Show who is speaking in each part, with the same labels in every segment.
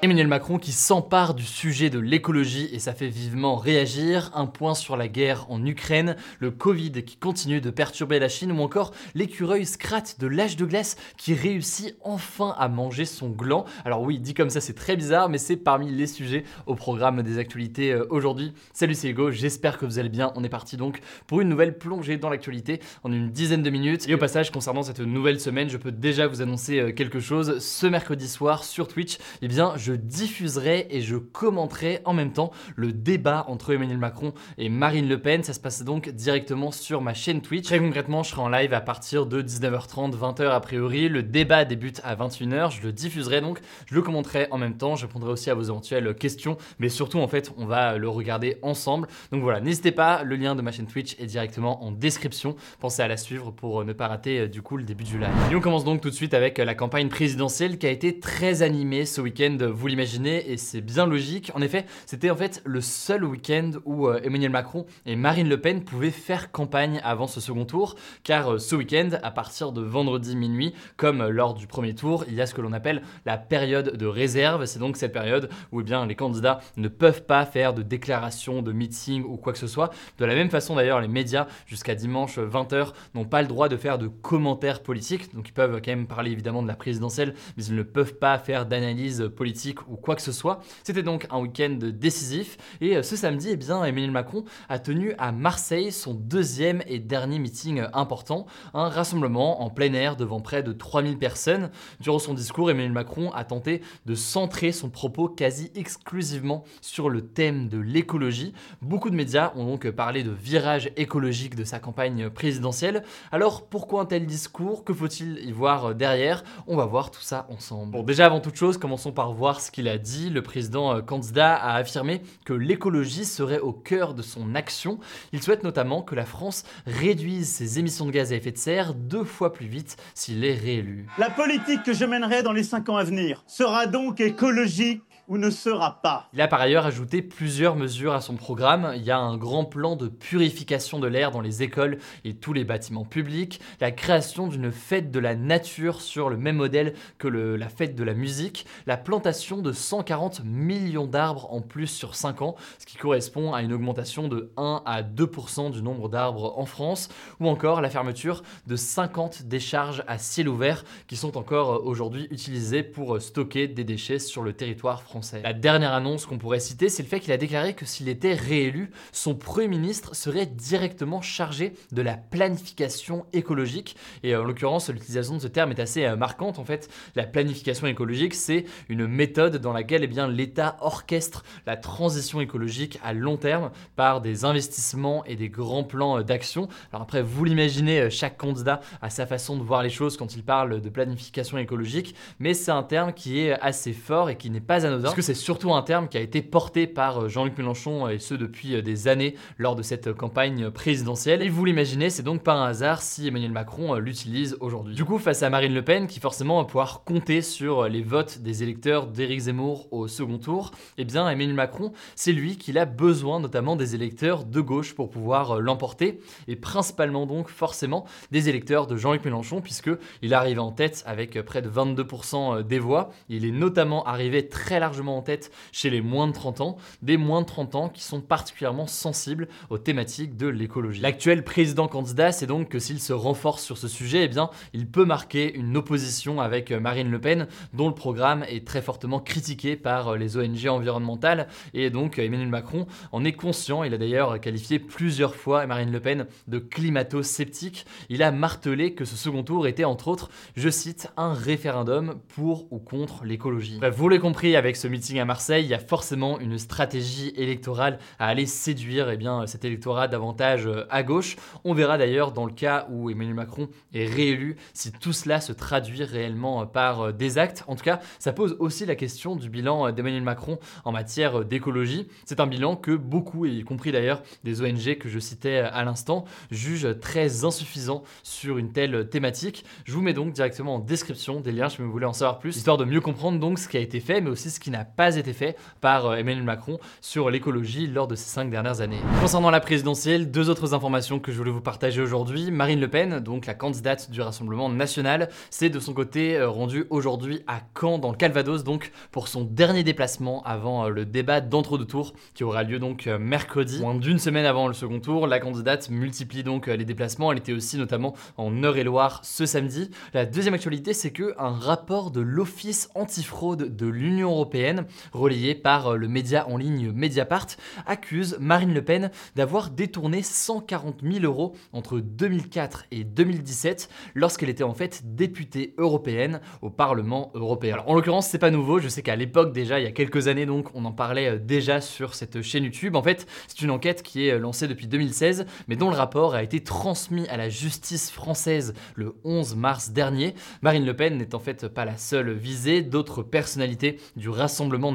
Speaker 1: Emmanuel Macron qui s'empare du sujet de l'écologie et ça fait vivement réagir. Un point sur la guerre en Ukraine, le Covid qui continue de perturber la Chine ou encore l'écureuil Scrat de l'âge de glace qui réussit enfin à manger son gland. Alors oui, dit comme ça c'est très bizarre mais c'est parmi les sujets au programme des actualités euh, aujourd'hui. Salut c'est Hugo, j'espère que vous allez bien. On est parti donc pour une nouvelle plongée dans l'actualité en une dizaine de minutes. Et au passage concernant cette nouvelle semaine, je peux déjà vous annoncer euh, quelque chose. Ce mercredi soir sur Twitch, eh bien je diffuserai et je commenterai en même temps le débat entre Emmanuel Macron et Marine Le Pen. Ça se passe donc directement sur ma chaîne Twitch. Très concrètement, je serai en live à partir de 19h30, 20h a priori. Le débat débute à 21h. Je le diffuserai donc, je le commenterai en même temps. Je répondrai aussi à vos éventuelles questions, mais surtout en fait, on va le regarder ensemble. Donc voilà, n'hésitez pas, le lien de ma chaîne Twitch est directement en description. Pensez à la suivre pour ne pas rater euh, du coup le début du live. Et on commence donc tout de suite avec la campagne présidentielle qui a été très animée ce week-end vous l'imaginez, et c'est bien logique. En effet, c'était en fait le seul week-end où euh, Emmanuel Macron et Marine Le Pen pouvaient faire campagne avant ce second tour, car euh, ce week-end, à partir de vendredi minuit, comme lors du premier tour, il y a ce que l'on appelle la période de réserve. C'est donc cette période où eh bien, les candidats ne peuvent pas faire de déclaration, de meeting ou quoi que ce soit. De la même façon d'ailleurs, les médias, jusqu'à dimanche 20h, n'ont pas le droit de faire de commentaires politiques. Donc ils peuvent quand même parler évidemment de la présidentielle, mais ils ne peuvent pas faire d'analyse politique ou quoi que ce soit. C'était donc un week-end décisif et euh, ce samedi, eh bien, Emmanuel Macron a tenu à Marseille son deuxième et dernier meeting important, un rassemblement en plein air devant près de 3000 personnes. Durant son discours, Emmanuel Macron a tenté de centrer son propos quasi exclusivement sur le thème de l'écologie. Beaucoup de médias ont donc parlé de virage écologique de sa campagne présidentielle. Alors pourquoi un tel discours? Que faut-il y voir derrière? On va voir tout ça ensemble. Bon, déjà avant toute chose, commençons par voir ce qu'il a dit. Le président euh, candidat a affirmé que l'écologie serait au cœur de son action. Il souhaite notamment que la France réduise ses émissions de gaz à effet de serre deux fois plus vite s'il est réélu.
Speaker 2: La politique que je mènerai dans les cinq ans à venir sera donc écologique ne.
Speaker 1: Il a par ailleurs ajouté plusieurs mesures à son programme. Il y a un grand plan de purification de l'air dans les écoles et tous les bâtiments publics, la création d'une fête de la nature sur le même modèle que la fête de la musique, la plantation de 140 millions d'arbres en plus sur 5 ans, ce qui correspond à une augmentation de 1 à 2% du nombre d'arbres en France, ou encore la fermeture de 50 décharges à ciel ouvert qui sont encore aujourd'hui utilisées pour stocker des déchets sur le territoire français. La dernière annonce qu'on pourrait citer, c'est le fait qu'il a déclaré que s'il était réélu, son Premier ministre serait directement chargé de la planification écologique. Et en l'occurrence, l'utilisation de ce terme est assez euh, marquante. En fait, la planification écologique, c'est une méthode dans laquelle eh l'État orchestre la transition écologique à long terme par des investissements et des grands plans euh, d'action. Alors après, vous l'imaginez, euh, chaque candidat a sa façon de voir les choses quand il parle de planification écologique, mais c'est un terme qui est assez fort et qui n'est pas anodin parce que c'est surtout un terme qui a été porté par euh, Jean-Luc Mélenchon et ce depuis euh, des années lors de cette campagne présidentielle. Et vous l'imaginez, c'est donc pas un hasard si Emmanuel Macron euh, l'utilise aujourd'hui. Du coup, face à Marine Le Pen, qui forcément va pouvoir compter sur les votes des électeurs d'Éric Zemmour au second tour, eh bien Emmanuel Macron, c'est lui qui a besoin notamment des électeurs de gauche pour pouvoir l'emporter, et principalement donc forcément des électeurs de Jean-Luc Mélenchon, puisque il arrive en tête avec près de 22% des voix. Il est notamment arrivé très largement en tête chez les moins de 30 ans, des moins de 30 ans qui sont particulièrement sensibles aux thématiques de l'écologie. L'actuel président candidat, c'est donc que s'il se renforce sur ce sujet, eh bien, il peut marquer une opposition avec Marine Le Pen, dont le programme est très fortement critiqué par les ONG environnementales, et donc Emmanuel Macron en est conscient. Il a d'ailleurs qualifié plusieurs fois Marine Le Pen de climato-sceptique. Il a martelé que ce second tour était entre autres, je cite, un référendum pour ou contre l'écologie. Vous l'avez compris, avec ce meeting à Marseille, il y a forcément une stratégie électorale à aller séduire eh bien, cet électorat davantage euh, à gauche. On verra d'ailleurs dans le cas où Emmanuel Macron est réélu si tout cela se traduit réellement euh, par euh, des actes. En tout cas, ça pose aussi la question du bilan d'Emmanuel Macron en matière d'écologie. C'est un bilan que beaucoup, y compris d'ailleurs des ONG que je citais à l'instant, jugent très insuffisant sur une telle thématique. Je vous mets donc directement en description des liens si vous voulez en savoir plus, histoire de mieux comprendre donc ce qui a été fait, mais aussi ce qui n'a pas été fait par euh, Emmanuel Macron sur l'écologie lors de ces cinq dernières années. Concernant la présidentielle, deux autres informations que je voulais vous partager aujourd'hui. Marine Le Pen, donc la candidate du Rassemblement national, s'est de son côté euh, rendue aujourd'hui à Caen, dans le Calvados, donc pour son dernier déplacement avant euh, le débat d'entre-deux tours qui aura lieu donc mercredi. Moins d'une semaine avant le second tour, la candidate multiplie donc les déplacements. Elle était aussi notamment en Eure-et-Loire ce samedi. La deuxième actualité, c'est que un rapport de l'Office antifraude de l'Union européenne, relayé par euh, le média en ligne Mediapart, accuse Marine Le Pen d'avoir détourné 140 000 euros entre 2004 et 2017 lorsqu'elle était en fait députée européenne au Parlement européen. En l'occurrence, c'est pas nouveau. Je sais qu'à l'époque déjà, il y a quelques années, donc, on en parlait euh, déjà sur cette chaîne YouTube. En fait, c'est une enquête qui est euh, lancée depuis 2016, mais dont le rapport a été transmis à la justice française le 11 mars dernier. Marine Le Pen n'est en fait pas la seule visée, d'autres personnalités du Rassemblement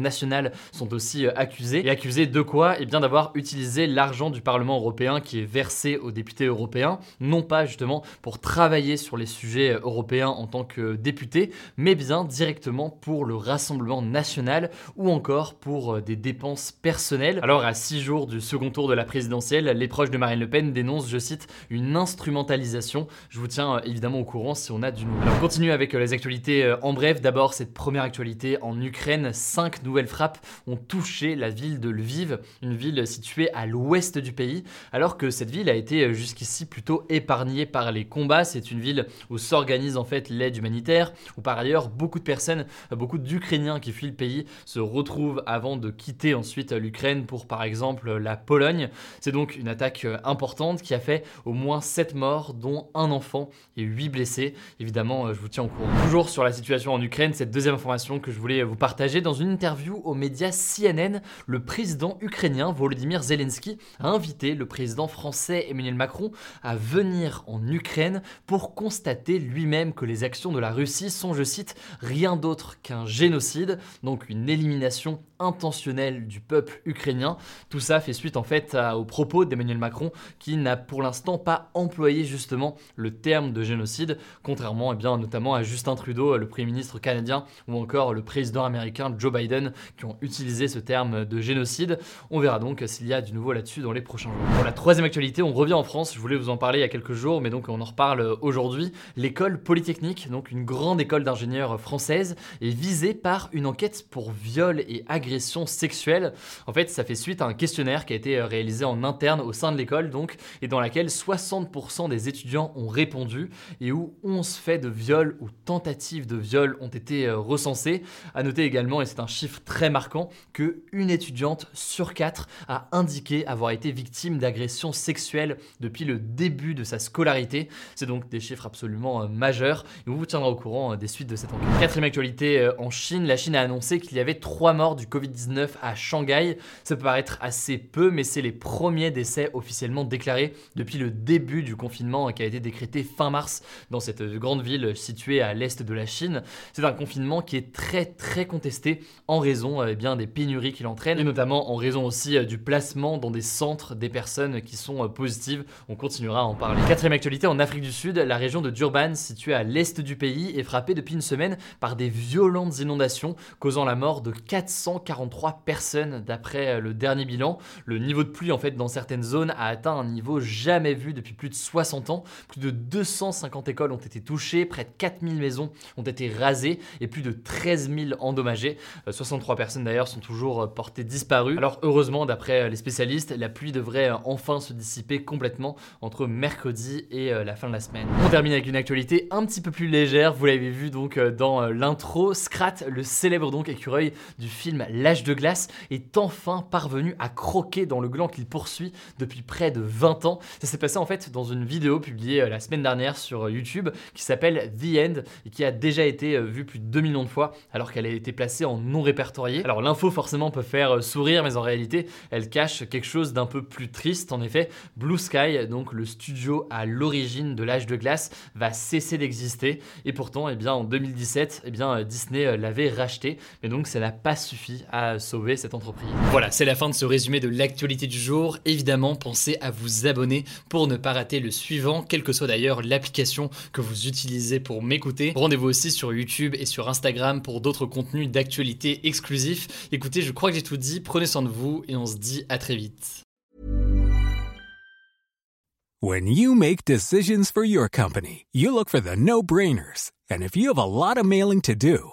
Speaker 1: national sont aussi euh, accusées. Et accusées de quoi? Eh bien d'avoir utilisé l'argent du Parlement européen qui est versé aux députés européens, non pas justement pour travailler sur les sujets euh, européens en tant que député, mais bien directement pour le Rassemblement national ou encore pour euh, des dépenses personnelles. Alors à six jours du second tour de la présidentielle, les proches de Marine Le Pen dénoncent, je cite, une instrumentalisation. Je vous tiens évidemment au courant si on a du nouveau. On continue avec les actualités en bref. D'abord, cette première actualité en Ukraine, cinq nouvelles frappes ont touché la ville de Lviv, une ville située à l'ouest du pays, alors que cette ville a été jusqu'ici plutôt épargnée par les combats. C'est une ville où s'organise en fait l'aide humanitaire, où par ailleurs beaucoup de personnes, beaucoup d'Ukrainiens qui fuient le pays se retrouvent avant de quitter ensuite l'Ukraine pour par exemple la Pologne. C'est donc une attaque importante qui a fait au moins 7 morts, dont un enfant et 8 blessés. Évidemment, je vous tiens au courant. Toujours sur la situation en Ukraine, cette deuxième information que je voulais vous partager. Dans une interview aux médias CNN, le président ukrainien Volodymyr Zelensky a invité le président français Emmanuel Macron à venir en Ukraine pour constater lui-même que les actions de la Russie sont, je cite, rien d'autre qu'un génocide, donc une élimination intentionnelle du peuple ukrainien. Tout ça fait suite en fait aux propos d'Emmanuel Macron qui n'a pour l'instant pas employé justement le terme de génocide, contrairement eh bien, notamment à Justin Trudeau, le Premier ministre canadien, ou encore le président américain Joe Biden, qui ont utilisé ce terme de génocide. On verra donc s'il y a du nouveau là-dessus dans les prochains jours. Pour la troisième actualité, on revient en France, je voulais vous en parler il y a quelques jours, mais donc on en reparle aujourd'hui. L'école polytechnique, donc une grande école d'ingénieurs française, est visée par une enquête pour viol et agression sexuelle. En fait, ça fait suite à un questionnaire qui a été réalisé en interne au sein de l'école, donc, et dans laquelle 60% des étudiants ont répondu et où 11 faits de viol ou tentatives de viol ont été euh, recensés. À noter également, et c'est un chiffre très marquant, que une étudiante sur quatre a indiqué avoir été victime d'agressions sexuelles depuis le début de sa scolarité. C'est donc des chiffres absolument euh, majeurs et on vous tiendra au courant euh, des suites de cette enquête. Quatrième actualité en Chine, la Chine a annoncé qu'il y avait trois morts du Covid-19 à Shanghai. Ça peut paraître assez peu, mais c'est les premiers décès officiellement déclarés depuis le début du confinement qui a été décrété fin mars dans cette grande ville située à l'est de la Chine. C'est un confinement qui est très très contesté en raison eh bien, des pénuries qu'il entraîne et notamment en raison aussi euh, du placement dans des centres des personnes qui sont euh, positives. On continuera à en parler. Quatrième actualité, en Afrique du Sud, la région de Durban, située à l'est du pays, est frappée depuis une semaine par des violentes inondations causant la mort de 443 personnes d'après euh, le dernier bilan. Le niveau de pluie en fait dans certaines zones a atteint un niveau jamais vu depuis plus de 60 ans. Plus de 250 écoles ont été touchées, près de 4000 maisons ont été rasées et plus de 13 000 endommagées. 63 personnes d'ailleurs sont toujours portées disparues. Alors heureusement, d'après les spécialistes, la pluie devrait enfin se dissiper complètement entre mercredi et la fin de la semaine. On termine avec une actualité un petit peu plus légère. Vous l'avez vu donc dans l'intro, Scrat, le célèbre donc écureuil du film L'âge de glace, est enfin parvenu à croquer dans le gland qu'il poursuit depuis près de 20 ans. Ça s'est passé en fait dans une vidéo publiée la semaine dernière sur YouTube qui s'appelle The End et qui a déjà été vue plus de 2 millions de fois alors qu'elle a été placée en non répertorié. Alors l'info forcément peut faire sourire mais en réalité elle cache quelque chose d'un peu plus triste. En effet, Blue Sky, donc le studio à l'origine de l'âge de glace, va cesser d'exister et pourtant eh bien, en 2017 eh bien, Disney l'avait racheté mais donc ça n'a pas suffi à sauver cette entreprise. Voilà, c'est la fin de ce résumé de l'actualité du jour. Évidemment, pensez à vous abonner pour ne pas rater le suivant, quelle que soit d'ailleurs l'application que vous utilisez pour m'écouter. Rendez-vous aussi sur YouTube et sur Instagram pour d'autres contenus d'actualité exclusifs. Écoutez, je crois que j'ai tout dit, prenez soin de vous et on se dit à très vite.
Speaker 3: When you make decisions for your company, you look for the no-brainers. And if you have a lot mailing to do,